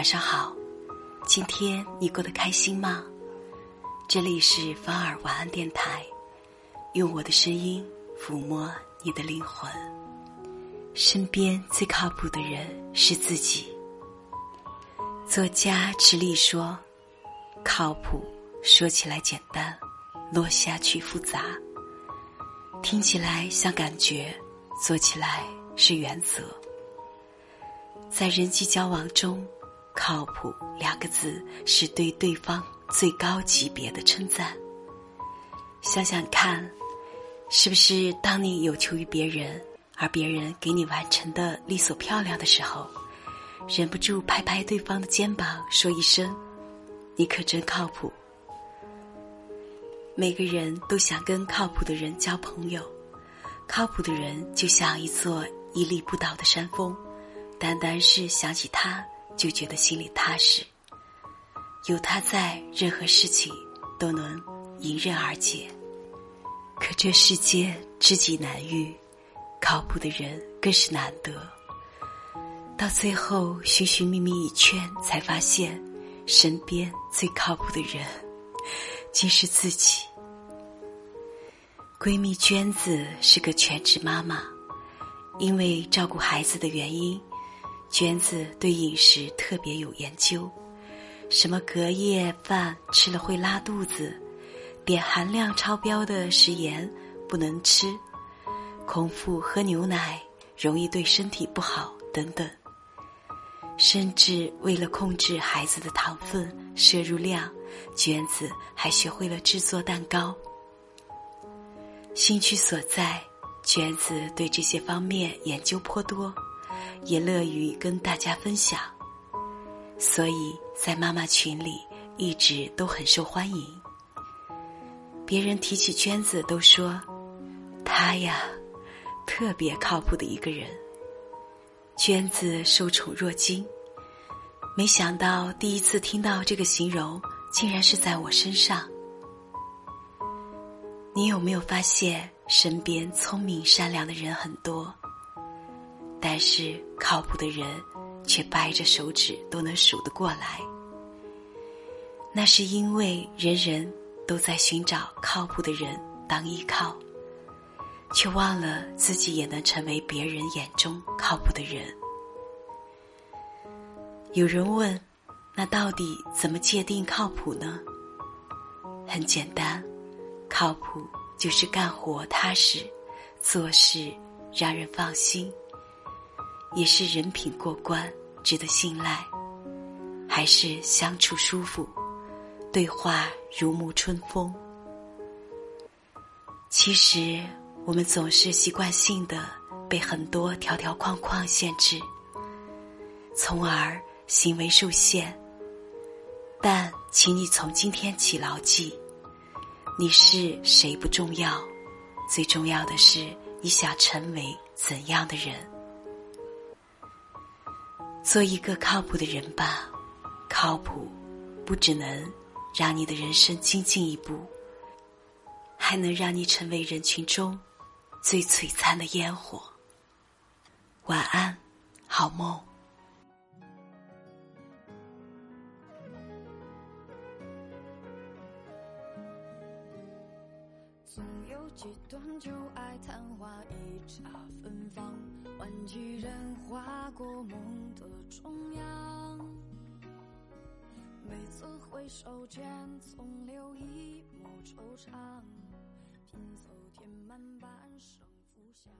晚上好，今天你过得开心吗？这里是芳儿晚安电台，用我的声音抚摸你的灵魂。身边最靠谱的人是自己。作家池莉说：“靠谱说起来简单，落下去复杂。听起来像感觉，做起来是原则。在人际交往中。”靠谱两个字是对对方最高级别的称赞。想想看，是不是当你有求于别人，而别人给你完成的利索漂亮的时候，忍不住拍拍对方的肩膀，说一声：“你可真靠谱。”每个人都想跟靠谱的人交朋友，靠谱的人就像一座屹立不倒的山峰，单单是想起他。就觉得心里踏实，有他在，任何事情都能迎刃而解。可这世间知己难遇，靠谱的人更是难得。到最后寻寻觅觅一圈，才发现身边最靠谱的人，竟是自己。闺蜜娟子是个全职妈妈，因为照顾孩子的原因。娟子对饮食特别有研究，什么隔夜饭吃了会拉肚子，碘含量超标的食盐不能吃，空腹喝牛奶容易对身体不好等等。甚至为了控制孩子的糖分摄入量，娟子还学会了制作蛋糕。兴趣所在，娟子对这些方面研究颇多。也乐于跟大家分享，所以在妈妈群里一直都很受欢迎。别人提起娟子，都说她呀，特别靠谱的一个人。娟子受宠若惊，没想到第一次听到这个形容，竟然是在我身上。你有没有发现，身边聪明善良的人很多？但是靠谱的人，却掰着手指都能数得过来。那是因为人人都在寻找靠谱的人当依靠，却忘了自己也能成为别人眼中靠谱的人。有人问：“那到底怎么界定靠谱呢？”很简单，靠谱就是干活踏实，做事让人放心。也是人品过关，值得信赖，还是相处舒服，对话如沐春风。其实我们总是习惯性的被很多条条框框限制，从而行为受限。但请你从今天起牢记：你是谁不重要，最重要的是你想成为怎样的人。做一个靠谱的人吧，靠谱不只能让你的人生精进一步，还能让你成为人群中最璀璨的烟火。晚安，好梦。总有几段旧爱昙花一刹芬芳，换几划过梦的中央。每次回首间，总留一抹惆怅，拼凑填满半生浮想。